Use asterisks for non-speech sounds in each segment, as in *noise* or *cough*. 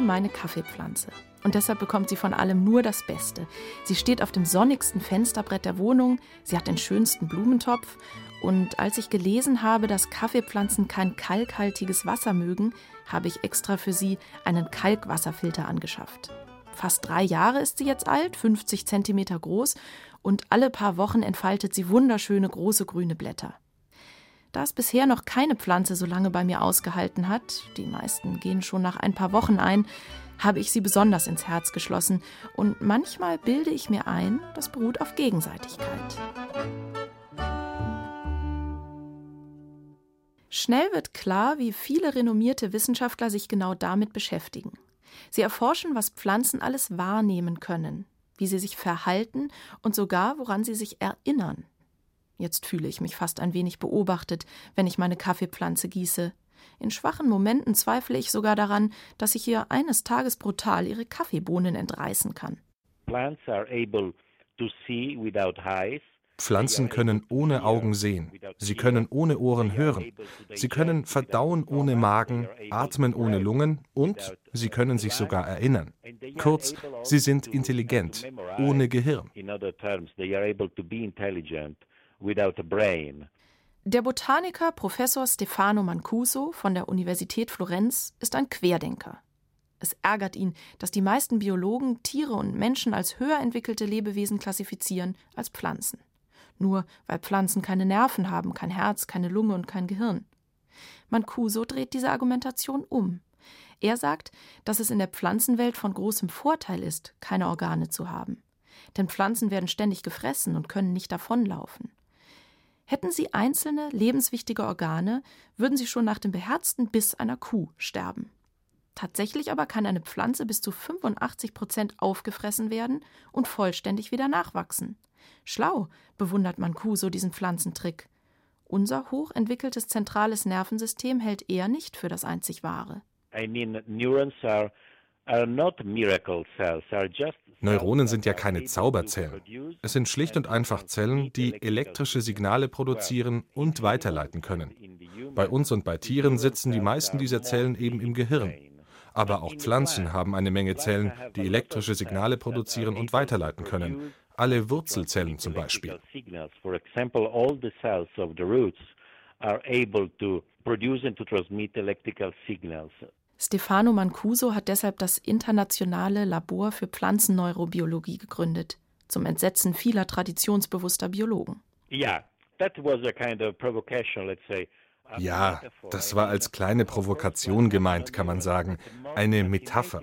meine Kaffeepflanze. Und deshalb bekommt sie von allem nur das Beste. Sie steht auf dem sonnigsten Fensterbrett der Wohnung, sie hat den schönsten Blumentopf. Und als ich gelesen habe, dass Kaffeepflanzen kein kalkhaltiges Wasser mögen, habe ich extra für sie einen Kalkwasserfilter angeschafft. Fast drei Jahre ist sie jetzt alt, 50 Zentimeter groß, und alle paar Wochen entfaltet sie wunderschöne große grüne Blätter. Da es bisher noch keine Pflanze so lange bei mir ausgehalten hat, die meisten gehen schon nach ein paar Wochen ein, habe ich sie besonders ins Herz geschlossen und manchmal bilde ich mir ein, das beruht auf Gegenseitigkeit. Schnell wird klar, wie viele renommierte Wissenschaftler sich genau damit beschäftigen. Sie erforschen, was Pflanzen alles wahrnehmen können, wie sie sich verhalten und sogar, woran sie sich erinnern. Jetzt fühle ich mich fast ein wenig beobachtet, wenn ich meine Kaffeepflanze gieße. In schwachen Momenten zweifle ich sogar daran, dass ich ihr eines Tages brutal ihre Kaffeebohnen entreißen kann. Pflanzen können ohne Augen sehen, sie können ohne Ohren hören, sie können verdauen ohne Magen, atmen ohne Lungen und sie können sich sogar erinnern. Kurz, sie sind intelligent, ohne Gehirn without a brain. Der Botaniker Professor Stefano Mancuso von der Universität Florenz ist ein Querdenker. Es ärgert ihn, dass die meisten Biologen Tiere und Menschen als höher entwickelte Lebewesen klassifizieren als Pflanzen. Nur weil Pflanzen keine Nerven haben, kein Herz, keine Lunge und kein Gehirn. Mancuso dreht diese Argumentation um. Er sagt, dass es in der Pflanzenwelt von großem Vorteil ist, keine Organe zu haben. Denn Pflanzen werden ständig gefressen und können nicht davonlaufen. Hätten sie einzelne lebenswichtige Organe, würden sie schon nach dem beherzten Biss einer Kuh sterben. Tatsächlich aber kann eine Pflanze bis zu 85 Prozent aufgefressen werden und vollständig wieder nachwachsen. Schlau bewundert man Mancuso diesen Pflanzentrick. Unser hochentwickeltes zentrales Nervensystem hält er nicht für das einzig wahre. I mean, neurons are, Neuronen sind ja keine Zauberzellen. Es sind schlicht und einfach Zellen, die elektrische Signale produzieren und weiterleiten können. Bei uns und bei Tieren sitzen die meisten dieser Zellen eben im Gehirn. Aber auch Pflanzen haben eine Menge Zellen, die elektrische Signale produzieren und weiterleiten können. Alle Wurzelzellen zum Beispiel. Stefano Mancuso hat deshalb das Internationale Labor für Pflanzenneurobiologie gegründet, zum Entsetzen vieler traditionsbewusster Biologen. Ja, das war als kleine Provokation gemeint, kann man sagen, eine Metapher.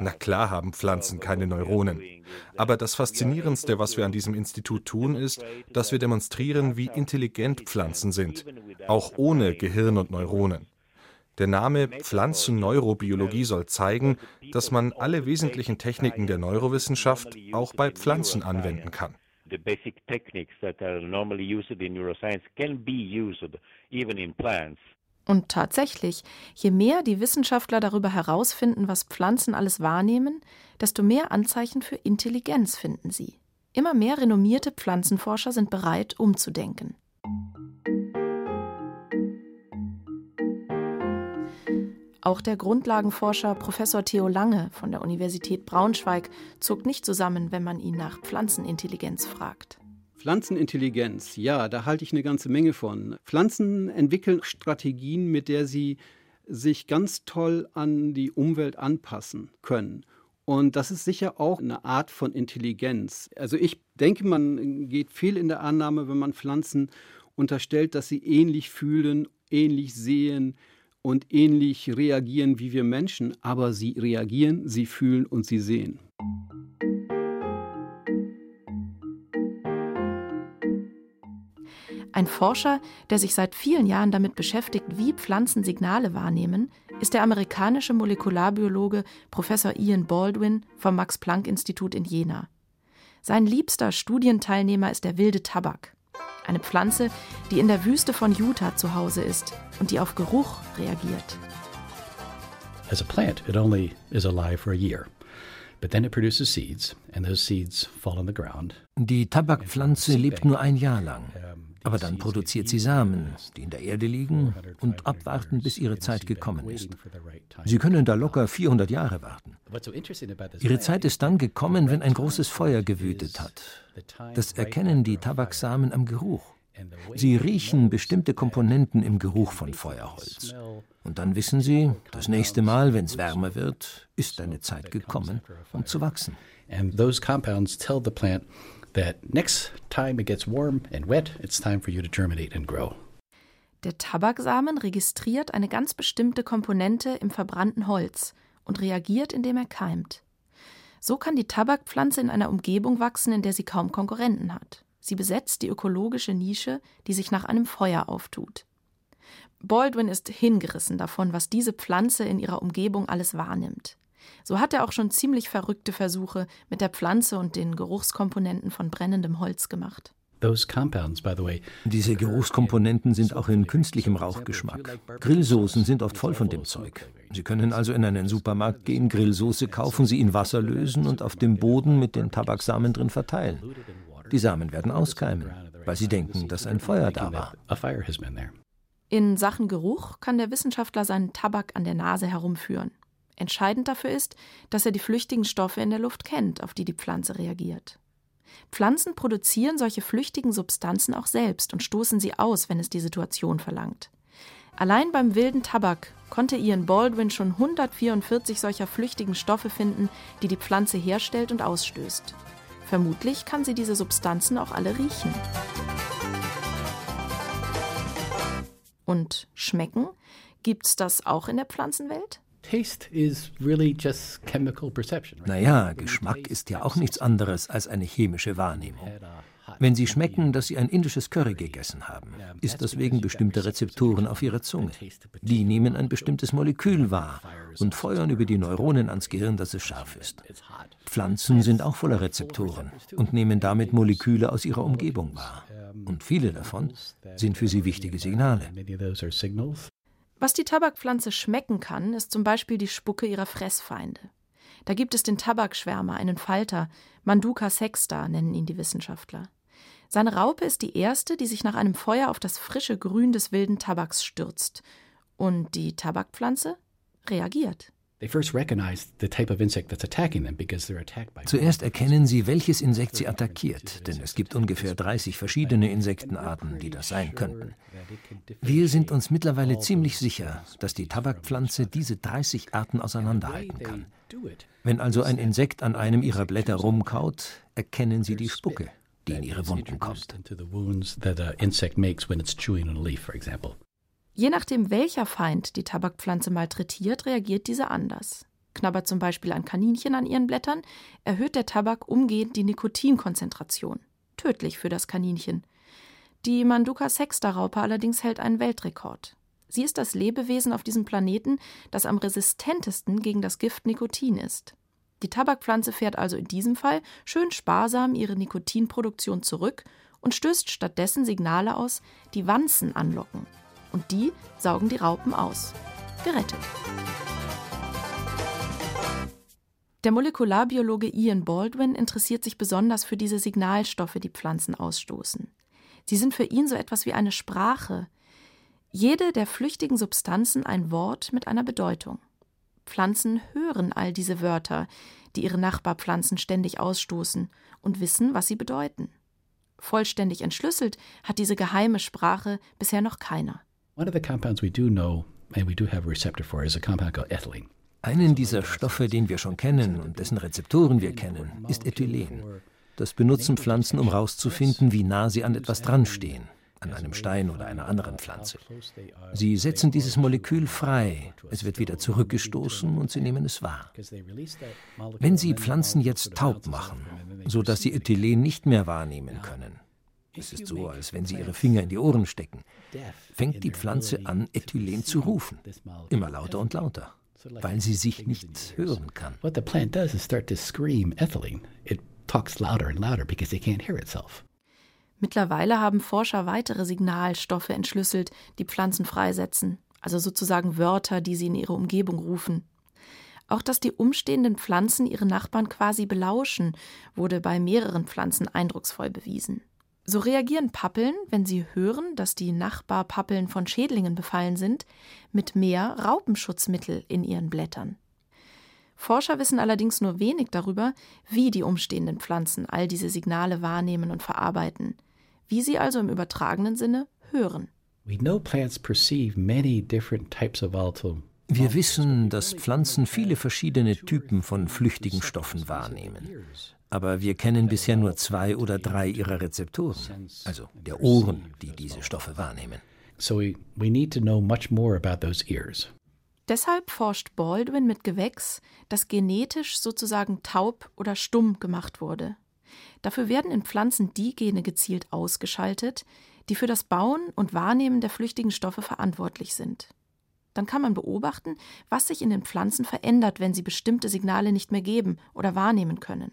Na klar haben Pflanzen keine Neuronen. Aber das Faszinierendste, was wir an diesem Institut tun, ist, dass wir demonstrieren, wie intelligent Pflanzen sind, auch ohne Gehirn und Neuronen. Der Name Pflanzenneurobiologie soll zeigen, dass man alle wesentlichen Techniken der Neurowissenschaft auch bei Pflanzen anwenden kann. Und tatsächlich, je mehr die Wissenschaftler darüber herausfinden, was Pflanzen alles wahrnehmen, desto mehr Anzeichen für Intelligenz finden sie. Immer mehr renommierte Pflanzenforscher sind bereit, umzudenken. Auch der Grundlagenforscher Professor Theo Lange von der Universität Braunschweig zuckt nicht zusammen, wenn man ihn nach Pflanzenintelligenz fragt. Pflanzenintelligenz, ja, da halte ich eine ganze Menge von. Pflanzen entwickeln Strategien, mit der sie sich ganz toll an die Umwelt anpassen können. Und das ist sicher auch eine Art von Intelligenz. Also ich denke, man geht viel in der Annahme, wenn man Pflanzen unterstellt, dass sie ähnlich fühlen, ähnlich sehen, und ähnlich reagieren wie wir Menschen, aber sie reagieren, sie fühlen und sie sehen. Ein Forscher, der sich seit vielen Jahren damit beschäftigt, wie Pflanzen Signale wahrnehmen, ist der amerikanische Molekularbiologe Professor Ian Baldwin vom Max Planck Institut in Jena. Sein liebster Studienteilnehmer ist der wilde Tabak. Eine Pflanze, die in der Wüste von Utah zu Hause ist und die auf Geruch reagiert. As a plant, it only is alive for a year. But then it produces seeds, and those seeds fall on the ground. Die Tabakpflanze lebt nur ein Jahr lang. Aber dann produziert sie Samen, die in der Erde liegen und abwarten, bis ihre Zeit gekommen ist. Sie können da locker 400 Jahre warten. Ihre Zeit ist dann gekommen, wenn ein großes Feuer gewütet hat. Das erkennen die Tabaksamen am Geruch. Sie riechen bestimmte Komponenten im Geruch von Feuerholz. Und dann wissen sie, das nächste Mal, wenn es wärmer wird, ist deine Zeit gekommen, um zu wachsen. And those compounds tell the plant that next time it gets warm and wet, it's time for you to germinate and grow. Der Tabaksamen registriert eine ganz bestimmte Komponente im verbrannten Holz und reagiert, indem er keimt. So kann die Tabakpflanze in einer Umgebung wachsen, in der sie kaum Konkurrenten hat. Sie besetzt die ökologische Nische, die sich nach einem Feuer auftut. Baldwin ist hingerissen davon, was diese Pflanze in ihrer Umgebung alles wahrnimmt. So hat er auch schon ziemlich verrückte Versuche mit der Pflanze und den Geruchskomponenten von brennendem Holz gemacht. Diese Geruchskomponenten sind auch in künstlichem Rauchgeschmack. Grillsoßen sind oft voll von dem Zeug. Sie können also in einen Supermarkt gehen, Grillsoße kaufen, sie in Wasser lösen und auf dem Boden mit den Tabaksamen drin verteilen. Die Samen werden auskeimen, weil sie denken, dass ein Feuer da war. In Sachen Geruch kann der Wissenschaftler seinen Tabak an der Nase herumführen. Entscheidend dafür ist, dass er die flüchtigen Stoffe in der Luft kennt, auf die die Pflanze reagiert. Pflanzen produzieren solche flüchtigen Substanzen auch selbst und stoßen sie aus, wenn es die Situation verlangt. Allein beim wilden Tabak konnte Ian Baldwin schon 144 solcher flüchtigen Stoffe finden, die die Pflanze herstellt und ausstößt. Vermutlich kann sie diese Substanzen auch alle riechen. Und schmecken? Gibt's das auch in der Pflanzenwelt? Naja, Geschmack ist ja auch nichts anderes als eine chemische Wahrnehmung. Wenn Sie schmecken, dass Sie ein indisches Curry gegessen haben, ist das wegen bestimmter Rezeptoren auf Ihrer Zunge. Die nehmen ein bestimmtes Molekül wahr und feuern über die Neuronen ans Gehirn, dass es scharf ist. Pflanzen sind auch voller Rezeptoren und nehmen damit Moleküle aus ihrer Umgebung wahr. Und viele davon sind für sie wichtige Signale. Was die Tabakpflanze schmecken kann, ist zum Beispiel die Spucke ihrer Fressfeinde. Da gibt es den Tabakschwärmer, einen Falter, Manduca sexta nennen ihn die Wissenschaftler. Seine Raupe ist die erste, die sich nach einem Feuer auf das frische Grün des wilden Tabaks stürzt. Und die Tabakpflanze reagiert. Zuerst erkennen sie, welches Insekt sie attackiert, denn es gibt ungefähr 30 verschiedene Insektenarten, die das sein könnten. Wir sind uns mittlerweile ziemlich sicher, dass die Tabakpflanze diese 30 Arten auseinanderhalten kann. Wenn also ein Insekt an einem ihrer Blätter rumkaut, erkennen sie die Spucke, die in ihre Wunden kommt. Je nachdem, welcher Feind die Tabakpflanze malträtiert, reagiert diese anders. Knabbert zum Beispiel ein Kaninchen an ihren Blättern, erhöht der Tabak umgehend die Nikotinkonzentration. Tödlich für das Kaninchen. Die Manduka sexta-Raupe allerdings hält einen Weltrekord. Sie ist das Lebewesen auf diesem Planeten, das am resistentesten gegen das Gift Nikotin ist. Die Tabakpflanze fährt also in diesem Fall schön sparsam ihre Nikotinproduktion zurück und stößt stattdessen Signale aus, die Wanzen anlocken, und die saugen die Raupen aus. Gerettet. Der Molekularbiologe Ian Baldwin interessiert sich besonders für diese Signalstoffe, die Pflanzen ausstoßen. Sie sind für ihn so etwas wie eine Sprache. Jede der flüchtigen Substanzen ein Wort mit einer Bedeutung. Pflanzen hören all diese Wörter, die ihre Nachbarpflanzen ständig ausstoßen, und wissen, was sie bedeuten. Vollständig entschlüsselt hat diese geheime Sprache bisher noch keiner. One of the compounds we do know and we do have a receptor for is a compound called ethylene. Einen dieser Stoffe, den wir schon kennen und dessen Rezeptoren wir kennen, ist Ethylen. Das benutzen Pflanzen, um herauszufinden, wie nah sie an etwas dranstehen, an einem Stein oder einer anderen Pflanze. Sie setzen dieses Molekül frei, es wird wieder zurückgestoßen und sie nehmen es wahr. Wenn Sie Pflanzen jetzt taub machen, sodass sie Ethylen nicht mehr wahrnehmen können, es ist so, als wenn Sie Ihre Finger in die Ohren stecken. Fängt die Pflanze an, Ethylen zu rufen. Immer lauter und lauter, weil sie sich nicht hören kann. What the plant does is start to scream ethylene. It talks louder and louder because it can't hear itself. Mittlerweile haben Forscher weitere Signalstoffe entschlüsselt, die Pflanzen freisetzen, also sozusagen Wörter, die sie in ihre Umgebung rufen. Auch dass die umstehenden Pflanzen ihre Nachbarn quasi belauschen, wurde bei mehreren Pflanzen eindrucksvoll bewiesen. So reagieren Pappeln, wenn sie hören, dass die Nachbarpappeln von Schädlingen befallen sind, mit mehr Raupenschutzmittel in ihren Blättern. Forscher wissen allerdings nur wenig darüber, wie die umstehenden Pflanzen all diese Signale wahrnehmen und verarbeiten, wie sie also im übertragenen Sinne hören. Wir wissen, dass Pflanzen viele verschiedene Typen von flüchtigen Stoffen wahrnehmen. Aber wir kennen bisher nur zwei oder drei ihrer Rezeptoren, also der Ohren, die diese Stoffe wahrnehmen. So we, we need to know much more about those ears. Deshalb forscht Baldwin mit Gewächs, das genetisch sozusagen taub oder stumm gemacht wurde. Dafür werden in Pflanzen die Gene gezielt ausgeschaltet, die für das Bauen und Wahrnehmen der flüchtigen Stoffe verantwortlich sind. Dann kann man beobachten, was sich in den Pflanzen verändert, wenn sie bestimmte Signale nicht mehr geben oder wahrnehmen können.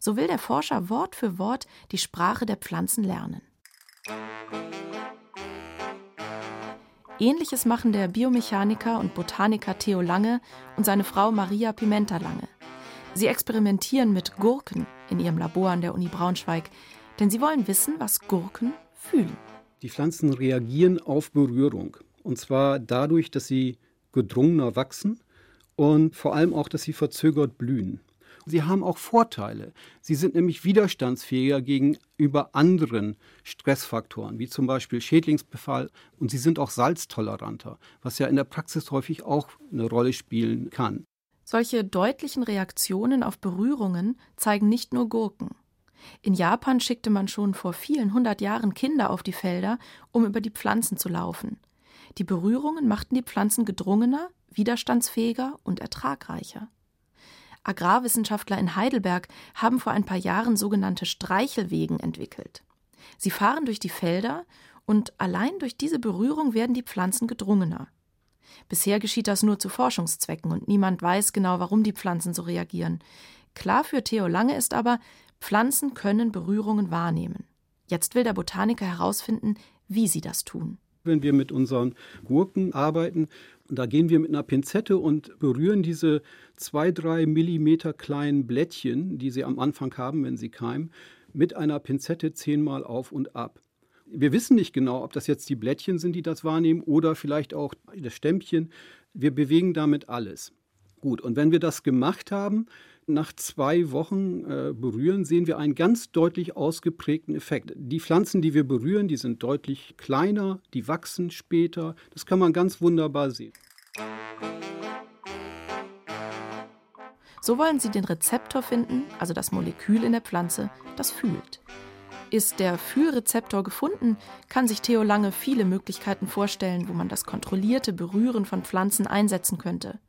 So will der Forscher Wort für Wort die Sprache der Pflanzen lernen. Ähnliches machen der Biomechaniker und Botaniker Theo Lange und seine Frau Maria Pimenta Lange. Sie experimentieren mit Gurken in ihrem Labor an der Uni Braunschweig, denn sie wollen wissen, was Gurken fühlen. Die Pflanzen reagieren auf Berührung. Und zwar dadurch, dass sie gedrungener wachsen und vor allem auch, dass sie verzögert blühen. Sie haben auch Vorteile. Sie sind nämlich widerstandsfähiger gegenüber anderen Stressfaktoren, wie zum Beispiel Schädlingsbefall. Und sie sind auch salztoleranter, was ja in der Praxis häufig auch eine Rolle spielen kann. Solche deutlichen Reaktionen auf Berührungen zeigen nicht nur Gurken. In Japan schickte man schon vor vielen hundert Jahren Kinder auf die Felder, um über die Pflanzen zu laufen. Die Berührungen machten die Pflanzen gedrungener, widerstandsfähiger und ertragreicher. Agrarwissenschaftler in Heidelberg haben vor ein paar Jahren sogenannte Streichelwegen entwickelt. Sie fahren durch die Felder und allein durch diese Berührung werden die Pflanzen gedrungener. Bisher geschieht das nur zu Forschungszwecken und niemand weiß genau, warum die Pflanzen so reagieren. Klar für Theo Lange ist aber, Pflanzen können Berührungen wahrnehmen. Jetzt will der Botaniker herausfinden, wie sie das tun. Wenn wir mit unseren Gurken arbeiten, da gehen wir mit einer Pinzette und berühren diese zwei, drei Millimeter kleinen Blättchen, die sie am Anfang haben, wenn sie keimen, mit einer Pinzette zehnmal auf und ab. Wir wissen nicht genau, ob das jetzt die Blättchen sind, die das wahrnehmen, oder vielleicht auch das Stämmchen. Wir bewegen damit alles. Gut, und wenn wir das gemacht haben, nach zwei Wochen äh, berühren, sehen wir einen ganz deutlich ausgeprägten Effekt. Die Pflanzen, die wir berühren, die sind deutlich kleiner, die wachsen später. Das kann man ganz wunderbar sehen. So wollen sie den Rezeptor finden, also das Molekül in der Pflanze, das fühlt. Ist der Fühlrezeptor gefunden, kann sich Theo Lange viele Möglichkeiten vorstellen, wo man das kontrollierte Berühren von Pflanzen einsetzen könnte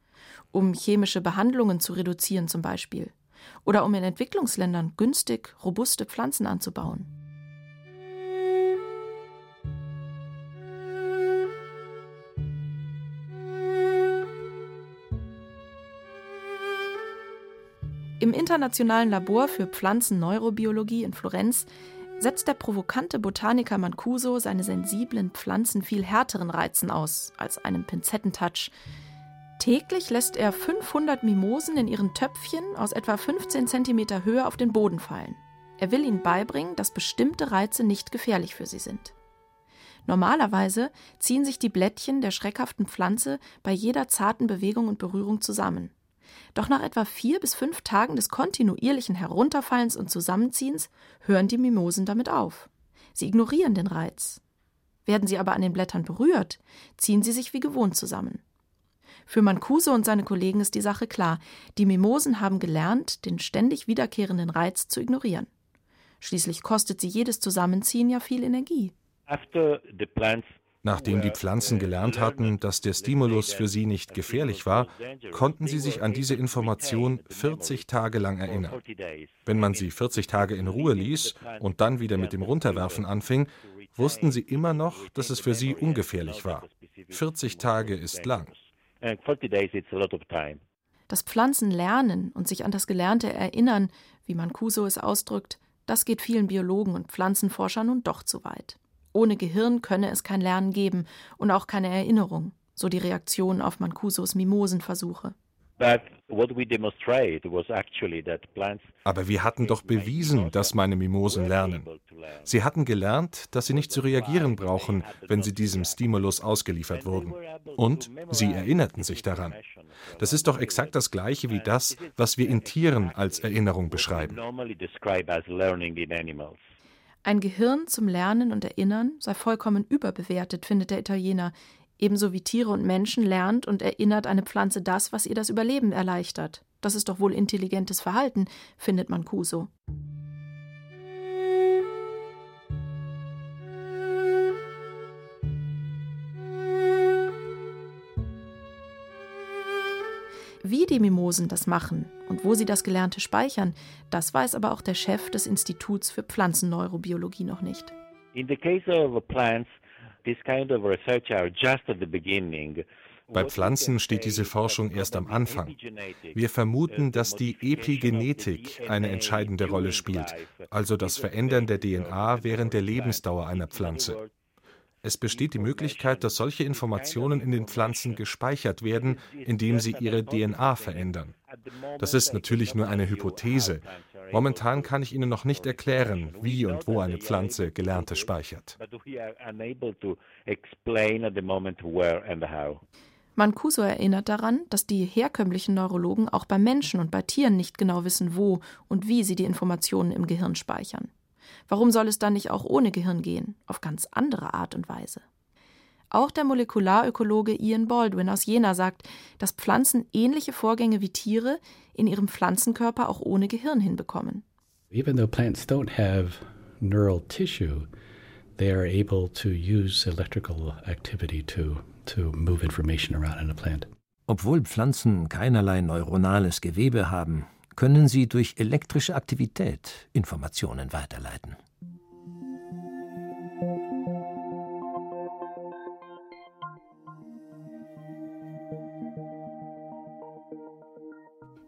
um chemische Behandlungen zu reduzieren zum Beispiel, oder um in Entwicklungsländern günstig robuste Pflanzen anzubauen. Im Internationalen Labor für Pflanzenneurobiologie in Florenz setzt der provokante Botaniker Mancuso seine sensiblen Pflanzen viel härteren Reizen aus als einem Pinzettentouch, Täglich lässt er 500 Mimosen in ihren Töpfchen aus etwa 15 cm Höhe auf den Boden fallen. Er will ihnen beibringen, dass bestimmte Reize nicht gefährlich für sie sind. Normalerweise ziehen sich die Blättchen der schreckhaften Pflanze bei jeder zarten Bewegung und Berührung zusammen. Doch nach etwa vier bis fünf Tagen des kontinuierlichen Herunterfallens und Zusammenziehens hören die Mimosen damit auf. Sie ignorieren den Reiz. Werden sie aber an den Blättern berührt, ziehen sie sich wie gewohnt zusammen. Für Mancuso und seine Kollegen ist die Sache klar. Die Mimosen haben gelernt, den ständig wiederkehrenden Reiz zu ignorieren. Schließlich kostet sie jedes Zusammenziehen ja viel Energie. Nachdem die Pflanzen gelernt hatten, dass der Stimulus für sie nicht gefährlich war, konnten sie sich an diese Information 40 Tage lang erinnern. Wenn man sie 40 Tage in Ruhe ließ und dann wieder mit dem Runterwerfen anfing, wussten sie immer noch, dass es für sie ungefährlich war. 40 Tage ist lang. 40 days it's a lot of time. Das Pflanzen lernen und sich an das Gelernte erinnern, wie man Kuso es ausdrückt, Das geht vielen Biologen und Pflanzenforschern nun doch zu weit. Ohne Gehirn könne es kein Lernen geben und auch keine Erinnerung, so die Reaktion auf Mancusos Mimosenversuche. Aber wir hatten doch bewiesen, dass meine Mimosen lernen. Sie hatten gelernt, dass sie nicht zu reagieren brauchen, wenn sie diesem Stimulus ausgeliefert wurden. Und sie erinnerten sich daran. Das ist doch exakt das Gleiche wie das, was wir in Tieren als Erinnerung beschreiben. Ein Gehirn zum Lernen und Erinnern sei vollkommen überbewertet, findet der Italiener. Ebenso wie Tiere und Menschen lernt und erinnert eine Pflanze das, was ihr das Überleben erleichtert. Das ist doch wohl intelligentes Verhalten, findet Mancuso. Wie die Mimosen das machen und wo sie das Gelernte speichern, das weiß aber auch der Chef des Instituts für Pflanzenneurobiologie noch nicht. In the case of plants, bei Pflanzen steht diese Forschung erst am Anfang. Wir vermuten, dass die Epigenetik eine entscheidende Rolle spielt, also das Verändern der DNA während der Lebensdauer einer Pflanze. Es besteht die Möglichkeit, dass solche Informationen in den Pflanzen gespeichert werden, indem sie ihre DNA verändern. Das ist natürlich nur eine Hypothese. Momentan kann ich Ihnen noch nicht erklären, wie und wo eine Pflanze Gelerntes speichert. Mancuso erinnert daran, dass die herkömmlichen Neurologen auch bei Menschen und bei Tieren nicht genau wissen, wo und wie sie die Informationen im Gehirn speichern. Warum soll es dann nicht auch ohne Gehirn gehen, auf ganz andere Art und Weise? Auch der Molekularökologe Ian Baldwin aus Jena sagt, dass Pflanzen ähnliche Vorgänge wie Tiere in ihrem Pflanzenkörper auch ohne Gehirn hinbekommen. Even though plants don't have neural tissue, they are able to use electrical activity to, to move information around in a plant. Obwohl Pflanzen keinerlei neuronales Gewebe haben, können sie durch elektrische Aktivität Informationen weiterleiten.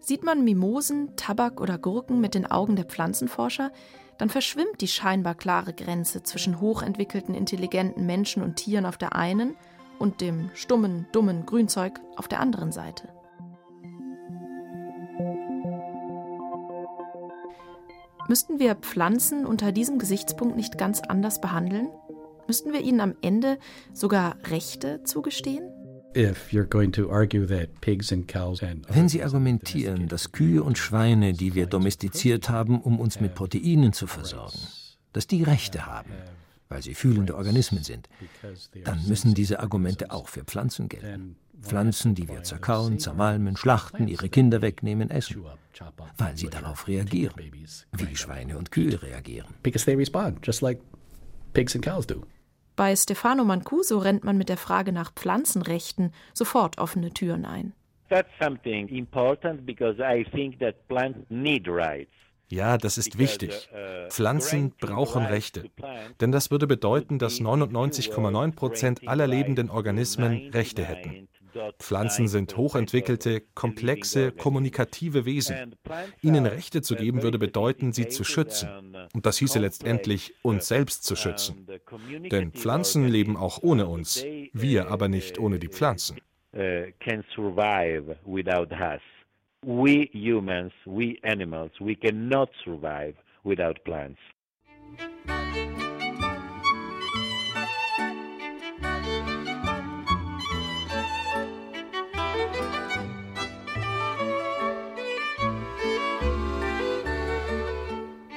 Sieht man Mimosen, Tabak oder Gurken mit den Augen der Pflanzenforscher, dann verschwimmt die scheinbar klare Grenze zwischen hochentwickelten, intelligenten Menschen und Tieren auf der einen und dem stummen, dummen Grünzeug auf der anderen Seite. Müssten wir Pflanzen unter diesem Gesichtspunkt nicht ganz anders behandeln? Müssten wir ihnen am Ende sogar Rechte zugestehen? Wenn Sie argumentieren, dass Kühe und Schweine, die wir domestiziert haben, um uns mit Proteinen zu versorgen, dass die Rechte haben, weil sie fühlende Organismen sind, dann müssen diese Argumente auch für Pflanzen gelten. Pflanzen, die wir zerkauen, zermalmen, schlachten, ihre Kinder wegnehmen, essen, weil sie darauf reagieren, wie Schweine und Kühe reagieren. Bei Stefano Mancuso rennt man mit der Frage nach Pflanzenrechten sofort offene Türen ein. That's something important because I think that plants need rights. Ja, das ist wichtig. Uh, Pflanzen brauchen Rechte. Denn das würde bedeuten, dass 99,9 Prozent aller lebenden Organismen Rechte hätten. Pflanzen sind hochentwickelte, komplexe, kommunikative Wesen. Ihnen Rechte zu geben würde bedeuten, sie zu schützen. Und das hieße letztendlich, uns selbst zu schützen. Denn Pflanzen leben auch ohne uns, wir aber nicht ohne die Pflanzen. Uh, we humans, we animals, we cannot survive without plants.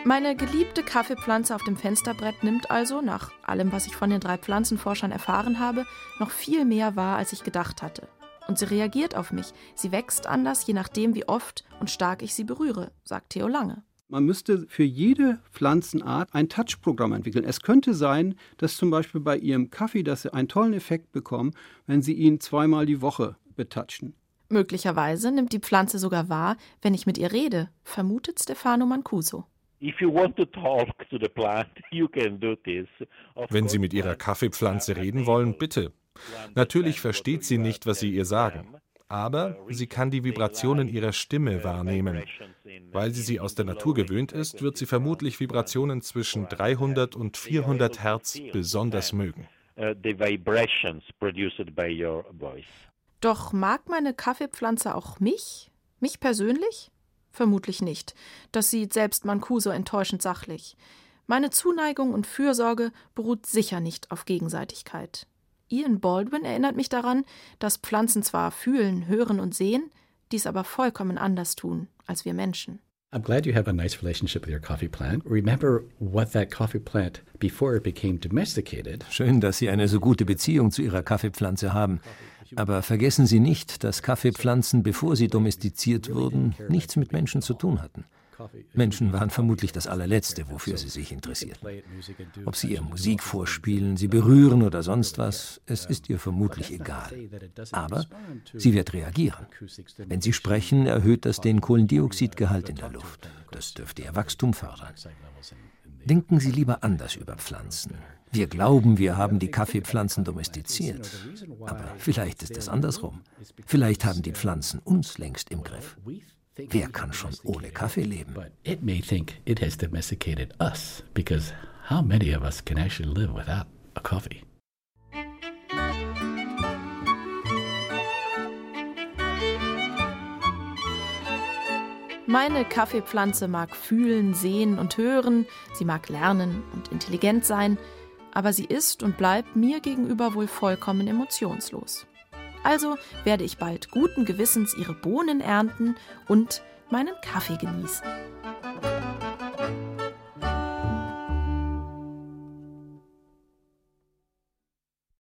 Meine geliebte Kaffeepflanze auf dem Fensterbrett nimmt also, nach allem, was ich von den drei Pflanzenforschern erfahren habe, noch viel mehr wahr, als ich gedacht hatte. Und sie reagiert auf mich. Sie wächst anders, je nachdem, wie oft und stark ich sie berühre, sagt Theo Lange. Man müsste für jede Pflanzenart ein Touch-Programm entwickeln. Es könnte sein, dass zum Beispiel bei Ihrem Kaffee, dass Sie einen tollen Effekt bekommen, wenn Sie ihn zweimal die Woche betatschen. Möglicherweise nimmt die Pflanze sogar wahr, wenn ich mit ihr rede, vermutet Stefano Mancuso. *laughs* Wenn Sie mit Ihrer Kaffeepflanze reden wollen, bitte. Natürlich versteht sie nicht, was Sie ihr sagen. Aber sie kann die Vibrationen ihrer Stimme wahrnehmen. Weil sie sie aus der Natur gewöhnt ist, wird sie vermutlich Vibrationen zwischen 300 und 400 Hertz besonders mögen. Uh, Doch mag meine Kaffeepflanze auch mich? Mich persönlich? Vermutlich nicht. Das sieht selbst Mancuso enttäuschend sachlich. Meine Zuneigung und Fürsorge beruht sicher nicht auf Gegenseitigkeit. Ian Baldwin erinnert mich daran, dass Pflanzen zwar fühlen, hören und sehen, dies aber vollkommen anders tun als wir Menschen. I'm glad you have a nice relationship with your coffee plant. Remember what that coffee plant before it became domesticated. Schön, dass Sie eine so gute Beziehung zu Ihrer Kaffeepflanze haben. Aber vergessen Sie nicht, dass Kaffeepflanzen, bevor sie domestiziert wurden, nichts mit Menschen zu tun hatten. Menschen waren vermutlich das allerletzte, wofür sie sich interessierten. Ob sie ihr Musik vorspielen, sie berühren oder sonst was, es ist ihr vermutlich egal. Aber sie wird reagieren. Wenn sie sprechen, erhöht das den Kohlendioxidgehalt in der Luft. Das dürfte ihr Wachstum fördern. Denken Sie lieber anders über Pflanzen. Wir glauben, wir haben die Kaffeepflanzen domestiziert. Aber vielleicht ist es andersrum. Vielleicht haben die Pflanzen uns längst im Griff. Wer kann schon ohne Kaffee leben? But it may think it has domesticated us because how many of us can actually live without a coffee? Meine Kaffeepflanze mag fühlen, sehen und hören, sie mag lernen und intelligent sein, aber sie ist und bleibt mir gegenüber wohl vollkommen emotionslos. Also werde ich bald guten Gewissens ihre Bohnen ernten und meinen Kaffee genießen.